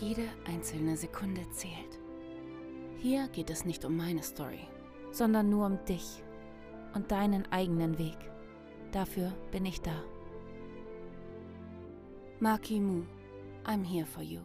Jede einzelne Sekunde zählt. Hier geht es nicht um meine Story, sondern nur um dich und deinen eigenen Weg. Dafür bin ich da. Maki Mu, I'm here for you.